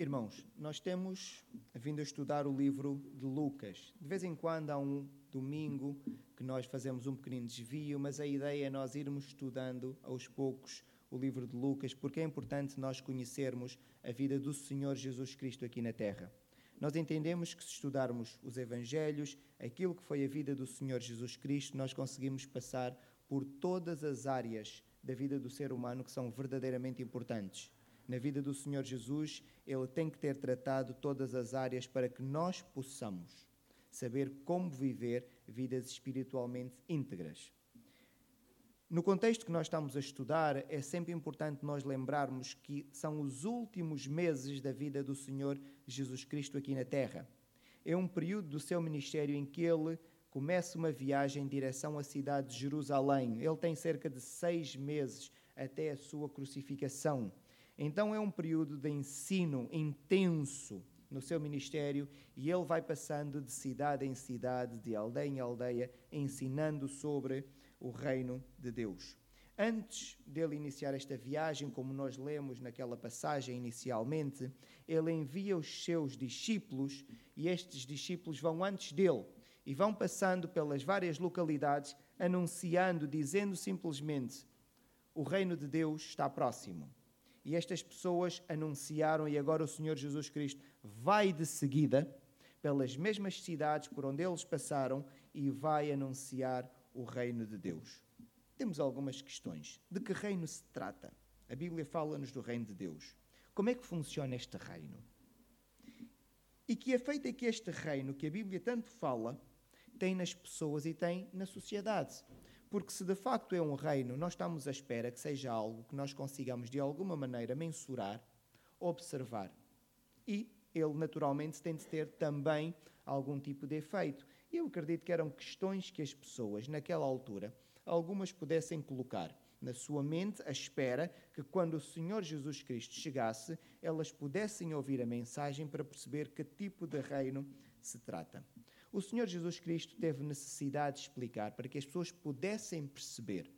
Irmãos, nós temos vindo a estudar o livro de Lucas. De vez em quando há um domingo que nós fazemos um pequenino desvio, mas a ideia é nós irmos estudando aos poucos o livro de Lucas, porque é importante nós conhecermos a vida do Senhor Jesus Cristo aqui na terra. Nós entendemos que se estudarmos os Evangelhos, aquilo que foi a vida do Senhor Jesus Cristo, nós conseguimos passar por todas as áreas da vida do ser humano que são verdadeiramente importantes na vida do Senhor Jesus, ele tem que ter tratado todas as áreas para que nós possamos saber como viver vidas espiritualmente íntegras. No contexto que nós estamos a estudar, é sempre importante nós lembrarmos que são os últimos meses da vida do Senhor Jesus Cristo aqui na Terra. É um período do seu ministério em que ele começa uma viagem em direção à cidade de Jerusalém. Ele tem cerca de seis meses até a sua crucificação. Então é um período de ensino intenso no seu ministério e ele vai passando de cidade em cidade, de aldeia em aldeia, ensinando sobre o reino de Deus. Antes dele iniciar esta viagem, como nós lemos naquela passagem inicialmente, ele envia os seus discípulos e estes discípulos vão antes dele e vão passando pelas várias localidades, anunciando, dizendo simplesmente: O reino de Deus está próximo e estas pessoas anunciaram, e agora o Senhor Jesus Cristo vai de seguida pelas mesmas cidades por onde eles passaram e vai anunciar o reino de Deus. Temos algumas questões. De que reino se trata? A Bíblia fala-nos do reino de Deus. Como é que funciona este reino? E que efeito é que este reino, que a Bíblia tanto fala, tem nas pessoas e tem na sociedade? Porque se de facto é um reino, nós estamos à espera que seja algo que nós consigamos de alguma maneira mensurar, observar. E ele naturalmente tem de ter também algum tipo de efeito. E eu acredito que eram questões que as pessoas, naquela altura, algumas pudessem colocar na sua mente à espera que quando o Senhor Jesus Cristo chegasse, elas pudessem ouvir a mensagem para perceber que tipo de reino se trata. O Senhor Jesus Cristo teve necessidade de explicar para que as pessoas pudessem perceber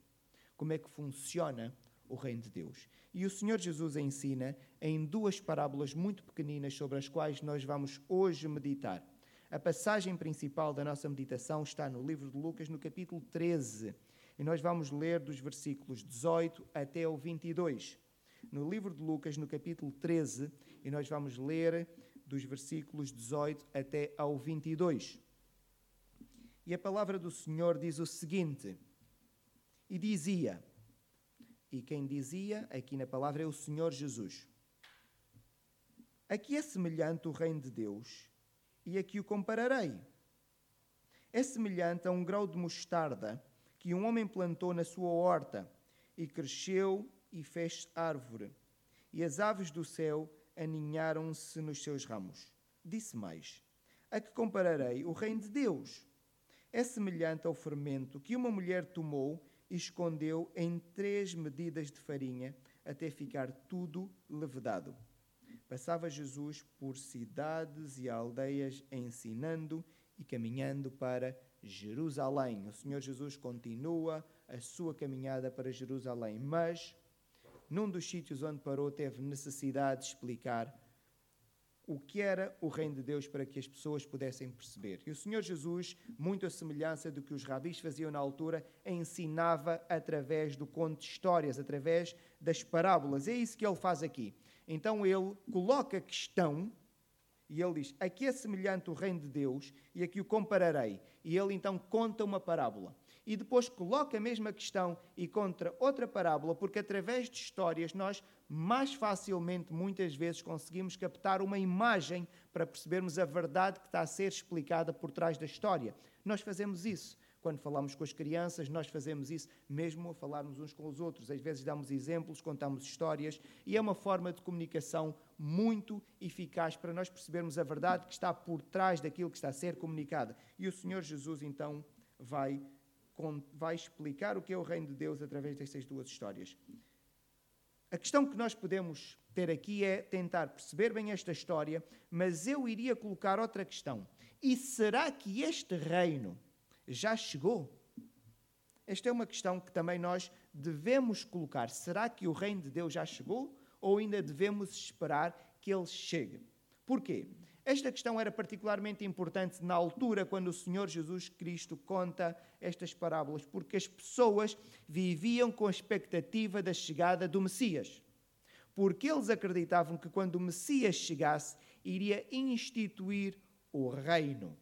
como é que funciona o reino de Deus. E o Senhor Jesus ensina em duas parábolas muito pequeninas sobre as quais nós vamos hoje meditar. A passagem principal da nossa meditação está no livro de Lucas, no capítulo 13, e nós vamos ler dos versículos 18 até o 22. No livro de Lucas, no capítulo 13, e nós vamos ler dos versículos 18 até ao 22. E a palavra do Senhor diz o seguinte: E dizia, e quem dizia aqui na palavra é o Senhor Jesus. Aqui é semelhante o reino de Deus, e aqui o compararei. É semelhante a um grão de mostarda que um homem plantou na sua horta, e cresceu e fez árvore, e as aves do céu aninharam-se nos seus ramos. Disse mais: A que compararei o reino de Deus? É semelhante ao fermento que uma mulher tomou e escondeu em três medidas de farinha até ficar tudo levedado. Passava Jesus por cidades e aldeias ensinando e caminhando para Jerusalém. O Senhor Jesus continua a sua caminhada para Jerusalém, mas num dos sítios onde parou, teve necessidade de explicar o que era o reino de Deus para que as pessoas pudessem perceber. E o Senhor Jesus, muito à semelhança do que os rabis faziam na altura, ensinava através do conto de histórias, através das parábolas. É isso que ele faz aqui. Então ele coloca a questão e ele diz: Aqui é semelhante o reino de Deus e aqui o compararei. E ele então conta uma parábola e depois coloca a mesma questão e contra outra parábola, porque através de histórias nós mais facilmente, muitas vezes, conseguimos captar uma imagem para percebermos a verdade que está a ser explicada por trás da história. Nós fazemos isso. Quando falamos com as crianças, nós fazemos isso mesmo a falarmos uns com os outros. Às vezes damos exemplos, contamos histórias e é uma forma de comunicação muito eficaz para nós percebermos a verdade que está por trás daquilo que está a ser comunicada. E o Senhor Jesus então vai vai explicar o que é o reino de Deus através destas duas histórias. A questão que nós podemos ter aqui é tentar perceber bem esta história, mas eu iria colocar outra questão. E será que este reino já chegou? Esta é uma questão que também nós devemos colocar. Será que o reino de Deus já chegou? Ou ainda devemos esperar que ele chegue. Porquê? Esta questão era particularmente importante na altura quando o Senhor Jesus Cristo conta estas parábolas, porque as pessoas viviam com a expectativa da chegada do Messias. Porque eles acreditavam que quando o Messias chegasse, iria instituir o reino.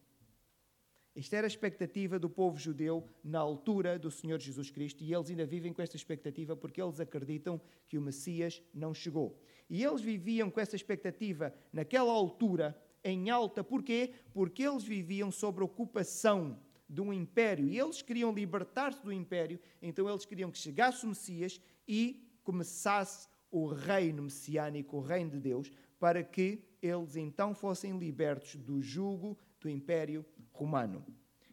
Esta era a expectativa do povo judeu na altura do Senhor Jesus Cristo e eles ainda vivem com esta expectativa porque eles acreditam que o Messias não chegou. E eles viviam com essa expectativa naquela altura em alta. Porquê? Porque eles viviam sob ocupação de um império e eles queriam libertar-se do império, então eles queriam que chegasse o Messias e começasse o reino messiânico, o reino de Deus, para que eles então fossem libertos do jugo do império romano.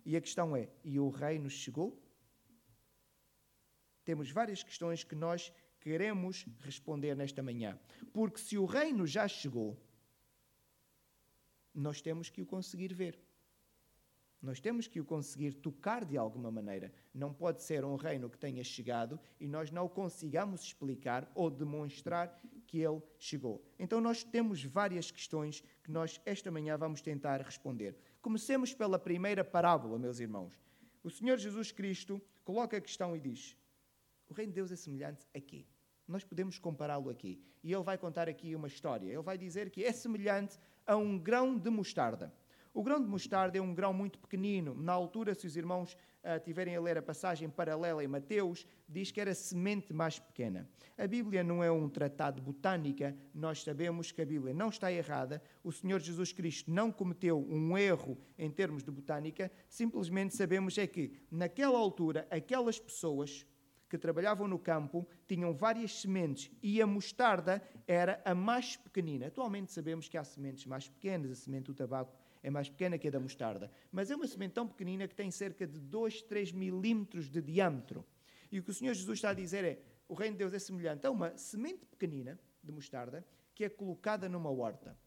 E a questão é: e o reino chegou? Temos várias questões que nós queremos responder nesta manhã. Porque se o reino já chegou, nós temos que o conseguir ver. Nós temos que o conseguir tocar de alguma maneira. Não pode ser um reino que tenha chegado e nós não consigamos explicar ou demonstrar que ele chegou. Então, nós temos várias questões que nós, esta manhã, vamos tentar responder. Comecemos pela primeira parábola, meus irmãos. O Senhor Jesus Cristo coloca a questão e diz: O reino de Deus é semelhante a quê? Nós podemos compará-lo aqui. E ele vai contar aqui uma história. Ele vai dizer que é semelhante a um grão de mostarda. O grão de mostarda é um grão muito pequenino. Na altura, se os irmãos uh, tiverem a ler a passagem paralela em Mateus, diz que era semente mais pequena. A Bíblia não é um tratado de botânica, nós sabemos que a Bíblia não está errada. O Senhor Jesus Cristo não cometeu um erro em termos de botânica, simplesmente sabemos é que, naquela altura, aquelas pessoas que trabalhavam no campo tinham várias sementes e a mostarda era a mais pequenina. Atualmente sabemos que há sementes mais pequenas, a semente do tabaco é mais pequena que a da mostarda, mas é uma semente tão pequenina que tem cerca de 2, 3 milímetros de diâmetro. E o que o Senhor Jesus está a dizer é: o reino de Deus é semelhante a uma semente pequenina de mostarda que é colocada numa horta.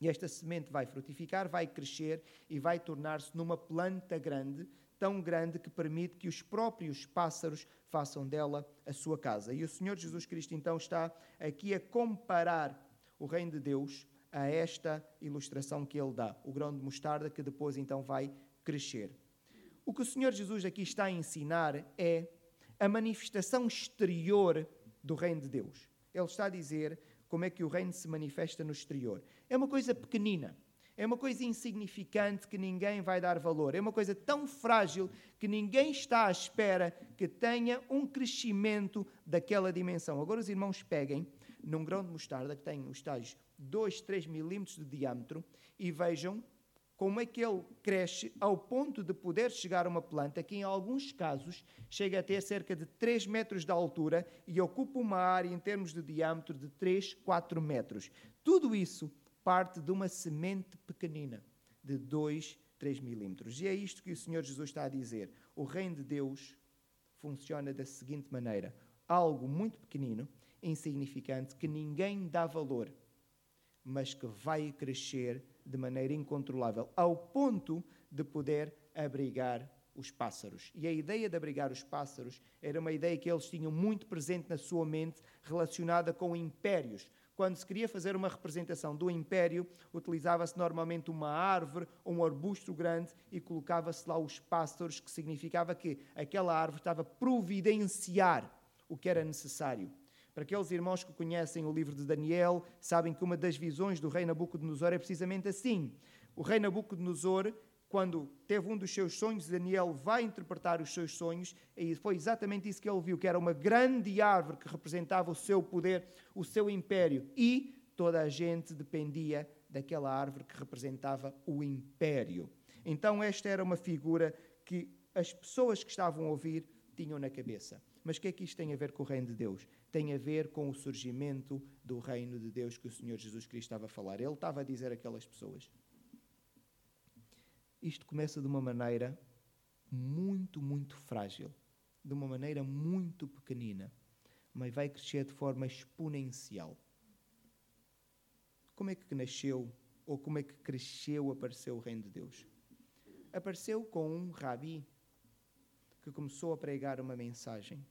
E esta semente vai frutificar, vai crescer e vai tornar-se numa planta grande, tão grande que permite que os próprios pássaros façam dela a sua casa. E o Senhor Jesus Cristo então está aqui a comparar o reino de Deus a esta ilustração que ele dá, o grão de mostarda que depois então vai crescer. O que o Senhor Jesus aqui está a ensinar é a manifestação exterior do reino de Deus. Ele está a dizer como é que o reino se manifesta no exterior. É uma coisa pequenina, é uma coisa insignificante que ninguém vai dar valor, é uma coisa tão frágil que ninguém está à espera que tenha um crescimento daquela dimensão. Agora os irmãos peguem num grão de mostarda que tem os tais 2, 3 milímetros de diâmetro e vejam como é que ele cresce ao ponto de poder chegar a uma planta que, em alguns casos, chega a ter cerca de 3 metros de altura e ocupa uma área em termos de diâmetro de 3, 4 metros. Tudo isso parte de uma semente pequenina, de 2, 3 milímetros. E é isto que o Senhor Jesus está a dizer. O reino de Deus funciona da seguinte maneira: algo muito pequenino, insignificante, que ninguém dá valor, mas que vai crescer de maneira incontrolável, ao ponto de poder abrigar os pássaros. E a ideia de abrigar os pássaros era uma ideia que eles tinham muito presente na sua mente, relacionada com impérios. Quando se queria fazer uma representação do império, utilizava-se normalmente uma árvore ou um arbusto grande e colocava-se lá os pássaros, que significava que aquela árvore estava a providenciar o que era necessário. Para aqueles irmãos que conhecem o livro de Daniel, sabem que uma das visões do rei Nabucodonosor é precisamente assim. O rei Nabucodonosor, quando teve um dos seus sonhos, Daniel vai interpretar os seus sonhos, e foi exatamente isso que ele viu, que era uma grande árvore que representava o seu poder, o seu império, e toda a gente dependia daquela árvore que representava o império. Então esta era uma figura que as pessoas que estavam a ouvir tinham na cabeça. Mas o que é que isto tem a ver com o reino de Deus? Tem a ver com o surgimento do reino de Deus que o Senhor Jesus Cristo estava a falar. Ele estava a dizer àquelas pessoas. Isto começa de uma maneira muito, muito frágil, de uma maneira muito pequenina, mas vai crescer de forma exponencial. Como é que nasceu, ou como é que cresceu, apareceu o reino de Deus? Apareceu com um rabi que começou a pregar uma mensagem.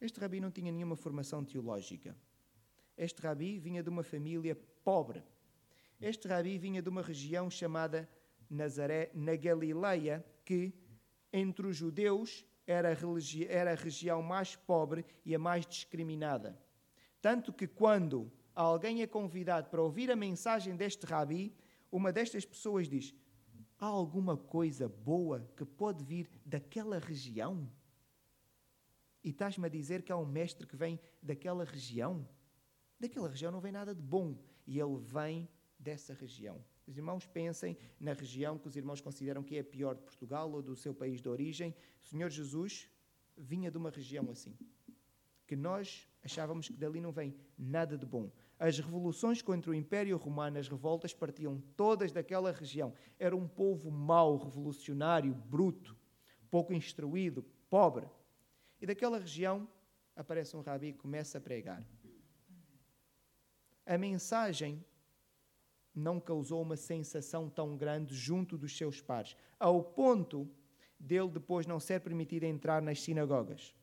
Este rabi não tinha nenhuma formação teológica. Este rabi vinha de uma família pobre. Este rabi vinha de uma região chamada Nazaré, na Galileia, que entre os judeus era a, era a região mais pobre e a mais discriminada. Tanto que quando alguém é convidado para ouvir a mensagem deste rabi, uma destas pessoas diz: Há alguma coisa boa que pode vir daquela região? E estás-me a dizer que há um mestre que vem daquela região? Daquela região não vem nada de bom. E ele vem dessa região. Os irmãos pensem na região que os irmãos consideram que é a pior de Portugal ou do seu país de origem. O Senhor Jesus vinha de uma região assim. Que nós achávamos que dali não vem nada de bom. As revoluções contra o Império Romano, as revoltas partiam todas daquela região. Era um povo mau, revolucionário, bruto, pouco instruído, pobre. E daquela região aparece um rabi e começa a pregar. A mensagem não causou uma sensação tão grande junto dos seus pares, ao ponto dele depois não ser permitido entrar nas sinagogas.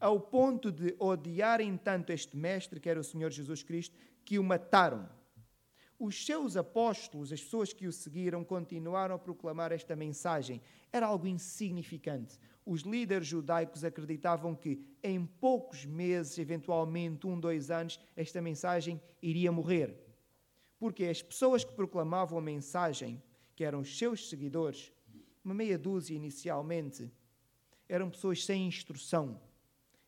Ao ponto de odiarem tanto este mestre, que era o Senhor Jesus Cristo, que o mataram. Os seus apóstolos, as pessoas que o seguiram, continuaram a proclamar esta mensagem. Era algo insignificante. Os líderes judaicos acreditavam que em poucos meses, eventualmente um, dois anos, esta mensagem iria morrer. Porque as pessoas que proclamavam a mensagem, que eram os seus seguidores, uma meia dúzia inicialmente, eram pessoas sem instrução,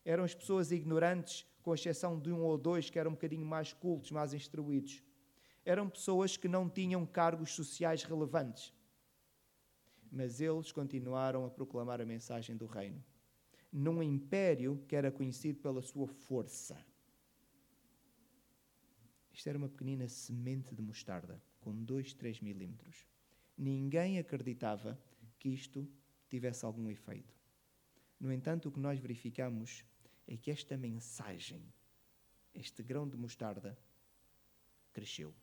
eram as pessoas ignorantes, com exceção de um ou dois que eram um bocadinho mais cultos, mais instruídos. Eram pessoas que não tinham cargos sociais relevantes. Mas eles continuaram a proclamar a mensagem do reino, num império que era conhecido pela sua força isto era uma pequenina semente de mostarda, com 2, 3 milímetros. Ninguém acreditava que isto tivesse algum efeito. No entanto, o que nós verificamos é que esta mensagem, este grão de mostarda, cresceu.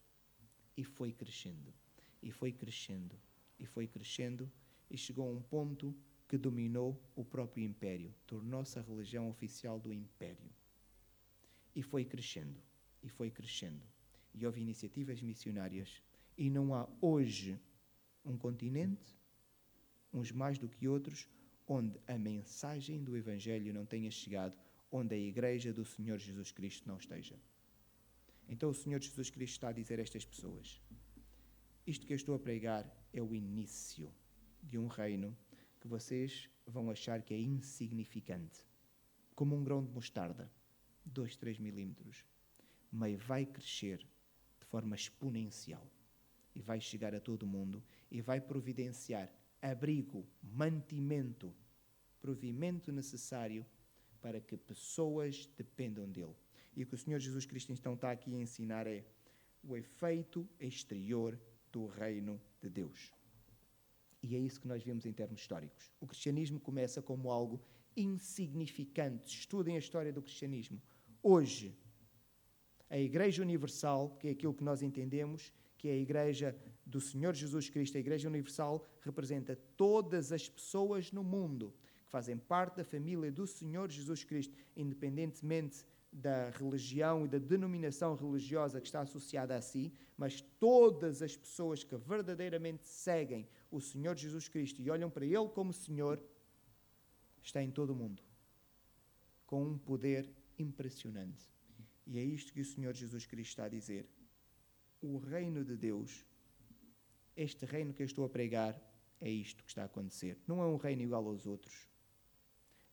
E foi crescendo, e foi crescendo, e foi crescendo, e chegou a um ponto que dominou o próprio império, tornou-se a religião oficial do império. E foi crescendo e foi crescendo. E houve iniciativas missionárias. E não há hoje um continente, uns mais do que outros, onde a mensagem do Evangelho não tenha chegado, onde a Igreja do Senhor Jesus Cristo não esteja. Então o Senhor Jesus Cristo está a dizer a estas pessoas: Isto que eu estou a pregar é o início de um reino que vocês vão achar que é insignificante, como um grão de mostarda, 2, 3 milímetros mas vai crescer de forma exponencial e vai chegar a todo mundo e vai providenciar abrigo, mantimento, provimento necessário para que pessoas dependam dele. E o que o Senhor Jesus Cristo então está aqui a ensinar é o efeito exterior do reino de Deus. E é isso que nós vemos em termos históricos. O cristianismo começa como algo insignificante. Estudem a história do cristianismo. Hoje, a Igreja Universal, que é aquilo que nós entendemos, que é a Igreja do Senhor Jesus Cristo, a Igreja Universal representa todas as pessoas no mundo que fazem parte da família do Senhor Jesus Cristo, independentemente da religião e da denominação religiosa que está associada a si, mas todas as pessoas que verdadeiramente seguem o Senhor Jesus Cristo e olham para Ele como Senhor, está em todo o mundo, com um poder impressionante. E é isto que o Senhor Jesus Cristo está a dizer. O reino de Deus, este reino que eu estou a pregar, é isto que está a acontecer. Não é um reino igual aos outros.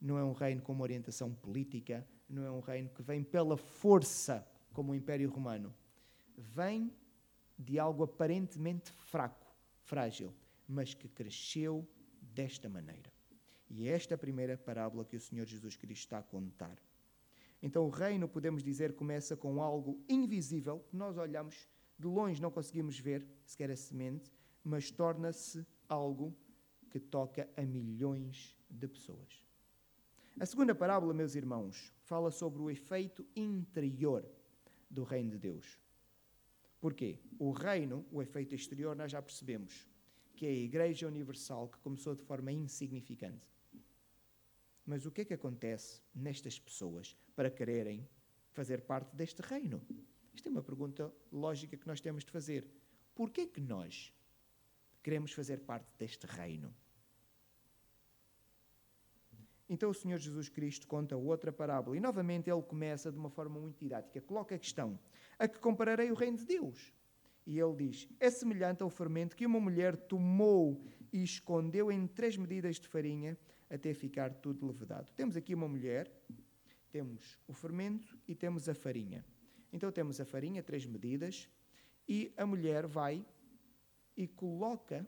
Não é um reino com uma orientação política. Não é um reino que vem pela força, como o Império Romano. Vem de algo aparentemente fraco, frágil, mas que cresceu desta maneira. E é esta a primeira parábola que o Senhor Jesus Cristo está a contar. Então o reino, podemos dizer, começa com algo invisível, que nós olhamos de longe, não conseguimos ver, sequer a semente, mas torna-se algo que toca a milhões de pessoas. A segunda parábola, meus irmãos, fala sobre o efeito interior do reino de Deus. Porquê? O reino, o efeito exterior, nós já percebemos que é a Igreja Universal que começou de forma insignificante. Mas o que é que acontece nestas pessoas para quererem fazer parte deste reino? Isto é uma pergunta lógica que nós temos de fazer. Por que que nós queremos fazer parte deste reino? Então o Senhor Jesus Cristo conta outra parábola e novamente ele começa de uma forma muito didática. Coloca a questão: a que compararei o reino de Deus? E ele diz: é semelhante ao fermento que uma mulher tomou e escondeu em três medidas de farinha até ficar tudo levedado. Temos aqui uma mulher, temos o fermento e temos a farinha. Então temos a farinha, três medidas, e a mulher vai e coloca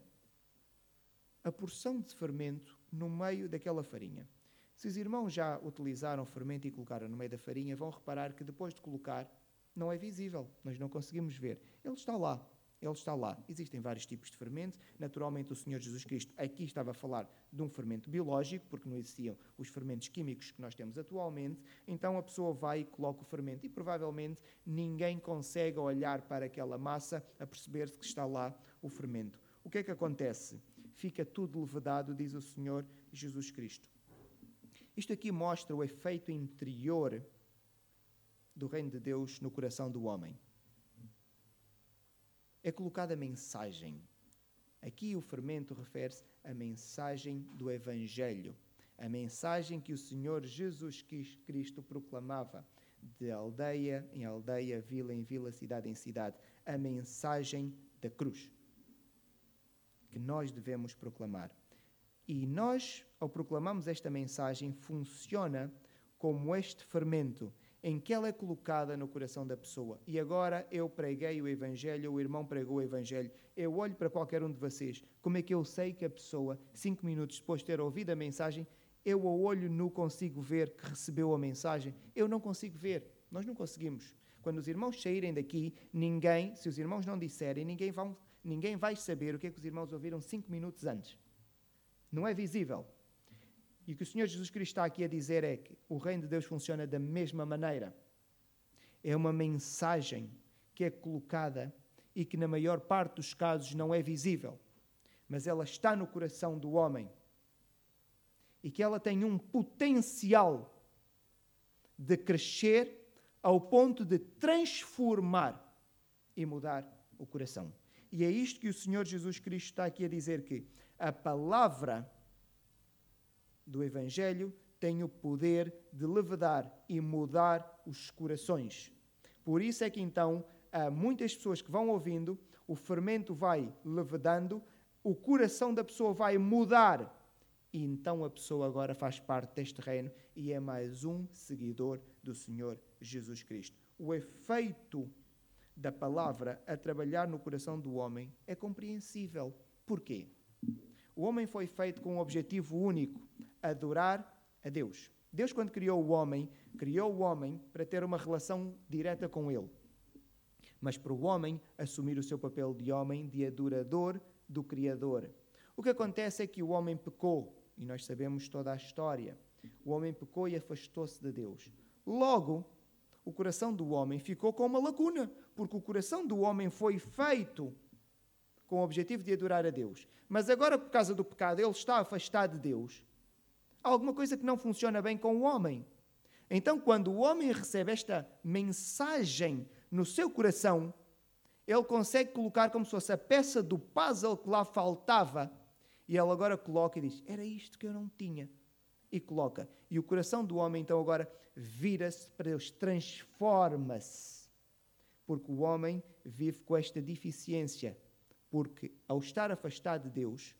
a porção de fermento no meio daquela farinha. Se os irmãos já utilizaram fermento e colocaram no meio da farinha, vão reparar que depois de colocar, não é visível, nós não conseguimos ver. Ele está lá, ele está lá. Existem vários tipos de fermento. Naturalmente, o Senhor Jesus Cristo aqui estava a falar de um fermento biológico, porque não existiam os fermentos químicos que nós temos atualmente. Então a pessoa vai e coloca o fermento e provavelmente ninguém consegue olhar para aquela massa a perceber-se que está lá o fermento. O que é que acontece? Fica tudo levedado, diz o Senhor Jesus Cristo. Isto aqui mostra o efeito interior do reino de Deus no coração do homem. É colocada a mensagem. Aqui o fermento refere-se à mensagem do Evangelho, a mensagem que o Senhor Jesus Cristo proclamava de aldeia em aldeia, vila em vila, cidade em cidade, a mensagem da cruz que nós devemos proclamar. E nós, ao proclamarmos esta mensagem, funciona como este fermento em que ela é colocada no coração da pessoa. E agora eu preguei o Evangelho, o irmão pregou o Evangelho. Eu olho para qualquer um de vocês. Como é que eu sei que a pessoa, cinco minutos depois de ter ouvido a mensagem, eu ao olho nu consigo ver que recebeu a mensagem? Eu não consigo ver. Nós não conseguimos. Quando os irmãos saírem daqui, ninguém, se os irmãos não disserem, ninguém, vão, ninguém vai saber o que é que os irmãos ouviram cinco minutos antes. Não é visível. E o que o Senhor Jesus Cristo está aqui a dizer é que o reino de Deus funciona da mesma maneira. É uma mensagem que é colocada e que, na maior parte dos casos, não é visível, mas ela está no coração do homem e que ela tem um potencial de crescer ao ponto de transformar e mudar o coração. E é isto que o Senhor Jesus Cristo está aqui a dizer que a palavra do Evangelho tem o poder de levedar e mudar os corações. Por isso é que então há muitas pessoas que vão ouvindo, o fermento vai levedando, o coração da pessoa vai mudar. E então a pessoa agora faz parte deste reino e é mais um seguidor do Senhor Jesus Cristo. O efeito da palavra a trabalhar no coração do homem é compreensível. Porquê? O homem foi feito com um objetivo único: adorar a Deus. Deus, quando criou o homem, criou o homem para ter uma relação direta com Ele. Mas para o homem assumir o seu papel de homem, de adorador do Criador. O que acontece é que o homem pecou, e nós sabemos toda a história. O homem pecou e afastou-se de Deus. Logo, o coração do homem ficou com uma lacuna, porque o coração do homem foi feito com o objetivo de adorar a Deus. Mas agora, por causa do pecado, ele está afastado de Deus. Alguma coisa que não funciona bem com o homem. Então, quando o homem recebe esta mensagem no seu coração, ele consegue colocar como se fosse a peça do puzzle que lá faltava. E ele agora coloca e diz: Era isto que eu não tinha. E coloca. E o coração do homem, então, agora vira-se para Deus, transforma-se. Porque o homem vive com esta deficiência porque ao estar afastado de Deus,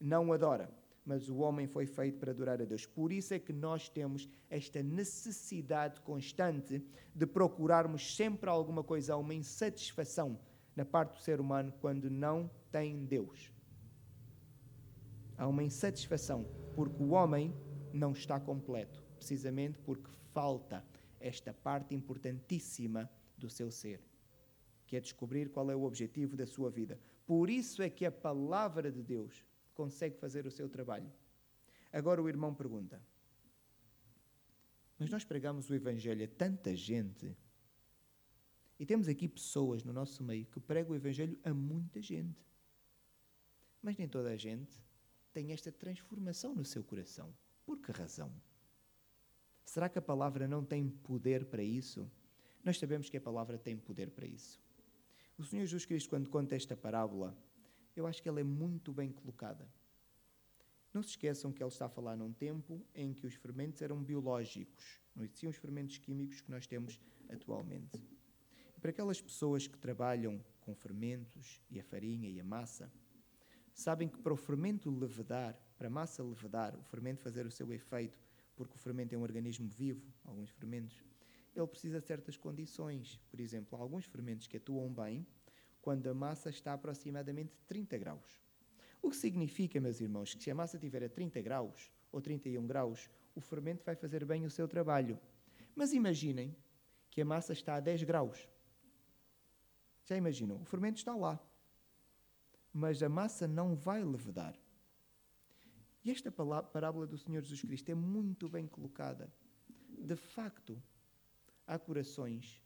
não adora. Mas o homem foi feito para adorar a Deus. Por isso é que nós temos esta necessidade constante de procurarmos sempre alguma coisa, uma insatisfação na parte do ser humano quando não tem Deus. Há uma insatisfação porque o homem não está completo, precisamente porque falta esta parte importantíssima do seu ser, que é descobrir qual é o objetivo da sua vida. Por isso é que a palavra de Deus consegue fazer o seu trabalho. Agora o irmão pergunta: Mas nós pregamos o Evangelho a tanta gente. E temos aqui pessoas no nosso meio que pregam o Evangelho a muita gente. Mas nem toda a gente tem esta transformação no seu coração. Por que razão? Será que a palavra não tem poder para isso? Nós sabemos que a palavra tem poder para isso. O Senhor Jesus Cristo, quando conta esta parábola, eu acho que ela é muito bem colocada. Não se esqueçam que ele está a falar num tempo em que os fermentos eram biológicos, não existiam os fermentos químicos que nós temos atualmente. E para aquelas pessoas que trabalham com fermentos e a farinha e a massa, sabem que para o fermento levedar, para a massa levedar, o fermento fazer o seu efeito, porque o fermento é um organismo vivo, alguns fermentos, ele precisa de certas condições. Por exemplo, há alguns fermentos que atuam bem quando a massa está aproximadamente 30 graus. O que significa, meus irmãos, que se a massa estiver a 30 graus ou 31 graus, o fermento vai fazer bem o seu trabalho. Mas imaginem que a massa está a 10 graus. Já imaginam? O fermento está lá. Mas a massa não vai levedar. E esta parábola do Senhor Jesus Cristo é muito bem colocada. De facto, há corações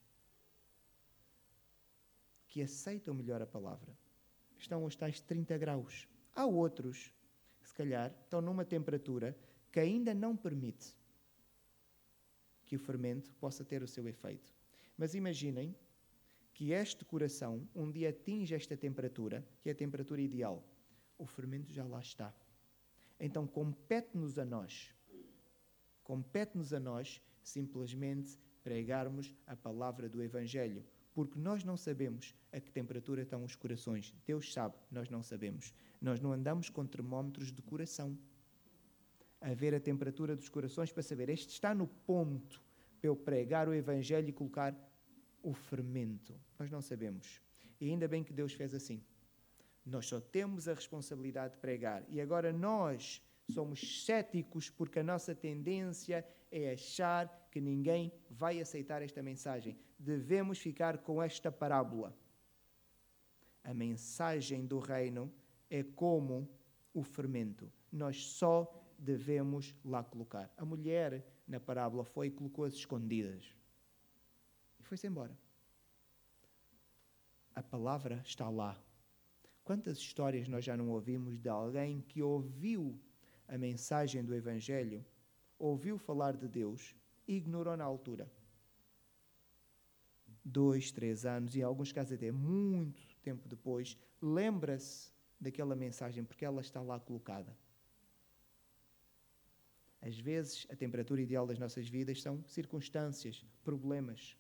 que aceitam melhor a palavra. Estão aos tais 30 graus. Há outros, que se calhar, estão numa temperatura que ainda não permite que o fermento possa ter o seu efeito. Mas imaginem que este coração um dia atinge esta temperatura, que é a temperatura ideal. O fermento já lá está. Então compete-nos a nós, compete-nos a nós simplesmente pregarmos a palavra do Evangelho, porque nós não sabemos a que temperatura estão os corações. Deus sabe, nós não sabemos. Nós não andamos com termómetros de coração a ver a temperatura dos corações para saber este está no ponto para eu pregar o Evangelho e colocar o fermento. Nós não sabemos. E ainda bem que Deus fez assim. Nós só temos a responsabilidade de pregar. E agora nós somos céticos porque a nossa tendência é achar que ninguém vai aceitar esta mensagem. Devemos ficar com esta parábola. A mensagem do reino é como o fermento. Nós só devemos lá colocar. A mulher na parábola foi e colocou as escondidas. E foi-se embora. A palavra está lá. Quantas histórias nós já não ouvimos de alguém que ouviu a mensagem do Evangelho, ouviu falar de Deus e ignorou na altura? Dois, três anos, e em alguns casos até muito tempo depois, lembra-se daquela mensagem porque ela está lá colocada. Às vezes, a temperatura ideal das nossas vidas são circunstâncias, problemas,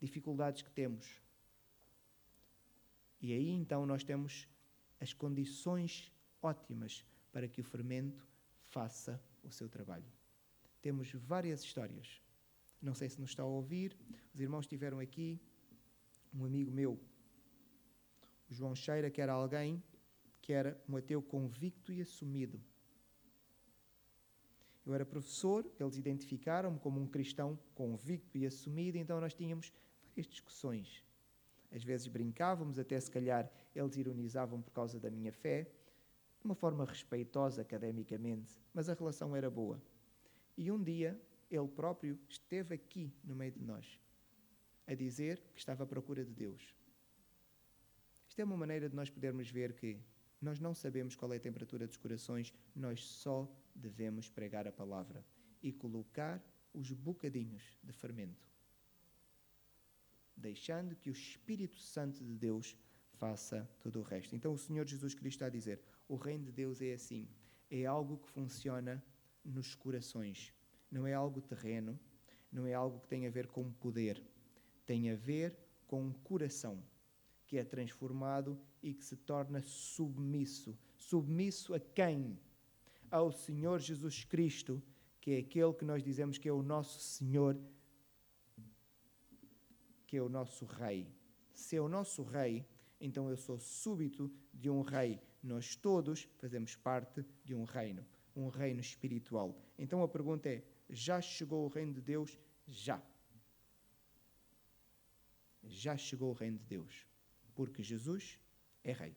dificuldades que temos. E aí então nós temos as condições ótimas para que o fermento faça o seu trabalho. Temos várias histórias. Não sei se nos está a ouvir, os irmãos estiveram aqui. Um amigo meu, o João Cheira, que era alguém que era um ateu convicto e assumido. Eu era professor, eles identificaram-me como um cristão convicto e assumido, então nós tínhamos várias discussões. Às vezes brincávamos, até se calhar eles ironizavam por causa da minha fé, de uma forma respeitosa academicamente, mas a relação era boa. E um dia ele próprio esteve aqui no meio de nós, a dizer que estava à procura de Deus. Isto é uma maneira de nós podermos ver que nós não sabemos qual é a temperatura dos corações, nós só devemos pregar a palavra e colocar os bocadinhos de fermento, deixando que o Espírito Santo de Deus faça todo o resto. Então o Senhor Jesus Cristo está a dizer: o reino de Deus é assim, é algo que funciona nos corações, não é algo terreno, não é algo que tem a ver com poder, tem a ver com um coração que é transformado e que se torna submisso. Submisso a quem? Ao Senhor Jesus Cristo, que é aquele que nós dizemos que é o nosso Senhor, que é o nosso Rei. Se é o nosso Rei, então eu sou súbito de um Rei. Nós todos fazemos parte de um reino, um reino espiritual. Então a pergunta é: já chegou o reino de Deus? Já. Já chegou o reino de Deus porque Jesus é Rei.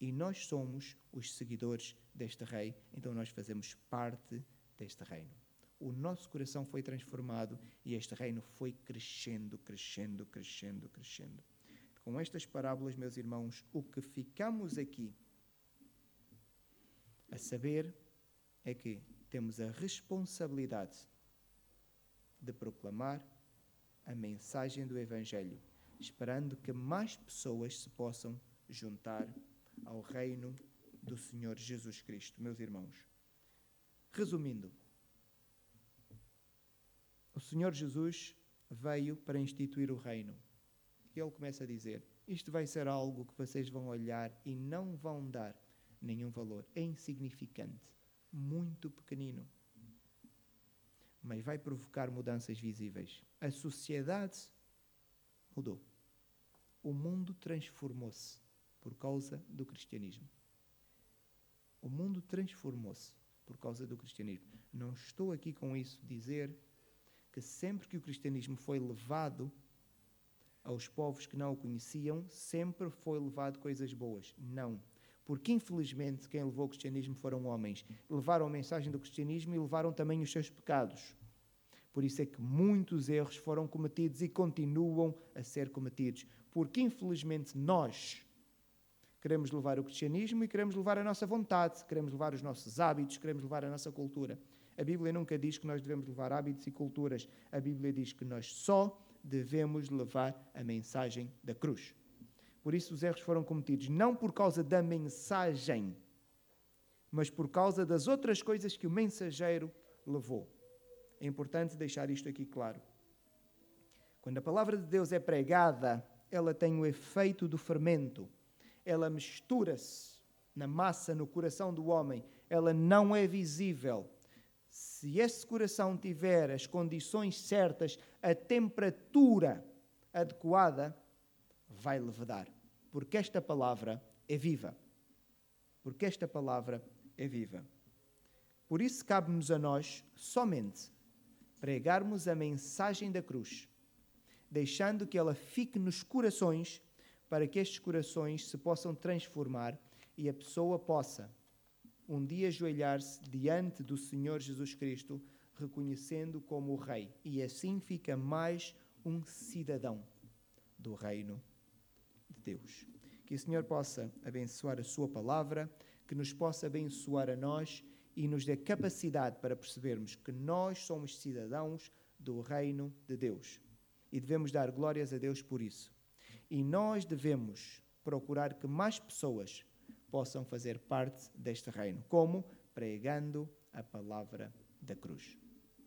E nós somos os seguidores deste Rei, então nós fazemos parte deste reino. O nosso coração foi transformado e este reino foi crescendo, crescendo, crescendo, crescendo. Com estas parábolas, meus irmãos, o que ficamos aqui a saber é que temos a responsabilidade de proclamar a mensagem do Evangelho, esperando que mais pessoas se possam juntar ao reino do Senhor Jesus Cristo, meus irmãos. Resumindo, o Senhor Jesus veio para instituir o reino. E ele começa a dizer: Isto vai ser algo que vocês vão olhar e não vão dar nenhum valor. É insignificante, muito pequenino. Mas vai provocar mudanças visíveis. A sociedade mudou. O mundo transformou-se por causa do cristianismo. O mundo transformou-se por causa do cristianismo. Não estou aqui com isso dizer que sempre que o cristianismo foi levado aos povos que não o conheciam, sempre foi levado coisas boas. Não. Porque, infelizmente, quem levou o cristianismo foram homens. Levaram a mensagem do cristianismo e levaram também os seus pecados. Por isso é que muitos erros foram cometidos e continuam a ser cometidos. Porque, infelizmente, nós queremos levar o cristianismo e queremos levar a nossa vontade, queremos levar os nossos hábitos, queremos levar a nossa cultura. A Bíblia nunca diz que nós devemos levar hábitos e culturas. A Bíblia diz que nós só devemos levar a mensagem da cruz. Por isso os erros foram cometidos não por causa da mensagem, mas por causa das outras coisas que o mensageiro levou. É importante deixar isto aqui claro. Quando a palavra de Deus é pregada, ela tem o efeito do fermento. Ela mistura-se na massa, no coração do homem. Ela não é visível se esse coração tiver as condições certas, a temperatura adequada, vai levedar. Porque esta palavra é viva. Porque esta palavra é viva. Por isso cabe-nos a nós somente pregarmos a mensagem da cruz, deixando que ela fique nos corações, para que estes corações se possam transformar e a pessoa possa um dia ajoelhar-se diante do Senhor Jesus Cristo, reconhecendo como o Rei, e assim fica mais um cidadão do reino Deus. Que o Senhor possa abençoar a Sua palavra, que nos possa abençoar a nós e nos dê capacidade para percebermos que nós somos cidadãos do reino de Deus e devemos dar glórias a Deus por isso. E nós devemos procurar que mais pessoas possam fazer parte deste reino. Como? Pregando a palavra da cruz.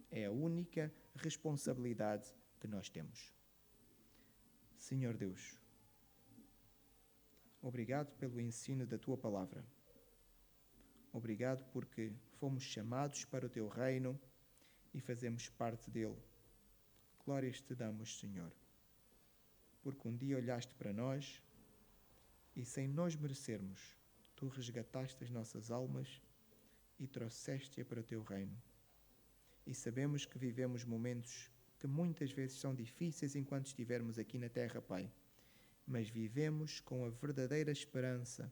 É a única responsabilidade que nós temos. Senhor Deus, obrigado pelo ensino da tua palavra. Obrigado porque fomos chamados para o teu reino e fazemos parte dele. Glórias te damos, Senhor, porque um dia olhaste para nós e, sem nós merecermos, tu resgataste as nossas almas e trouxeste-a para o teu reino. E sabemos que vivemos momentos que muitas vezes são difíceis enquanto estivermos aqui na terra, Pai, mas vivemos com a verdadeira esperança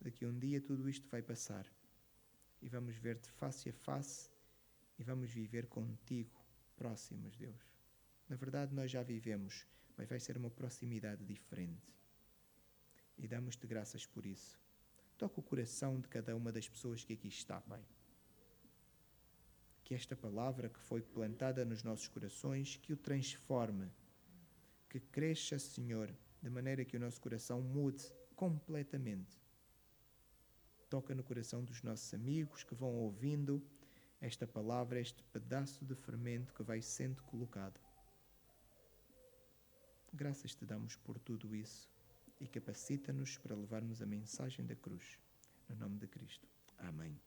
de que um dia tudo isto vai passar e vamos ver-te face a face e vamos viver contigo próximos, Deus. Na verdade, nós já vivemos, mas vai ser uma proximidade diferente. E damos-te graças por isso. Toca o coração de cada uma das pessoas que aqui está, Pai. Que esta palavra que foi plantada nos nossos corações, que o transforme, que cresça, Senhor, de maneira que o nosso coração mude completamente. Toca no coração dos nossos amigos que vão ouvindo esta palavra, este pedaço de fermento que vai sendo colocado. Graças te damos por tudo isso e capacita-nos para levarmos a mensagem da cruz. No nome de Cristo. Amém.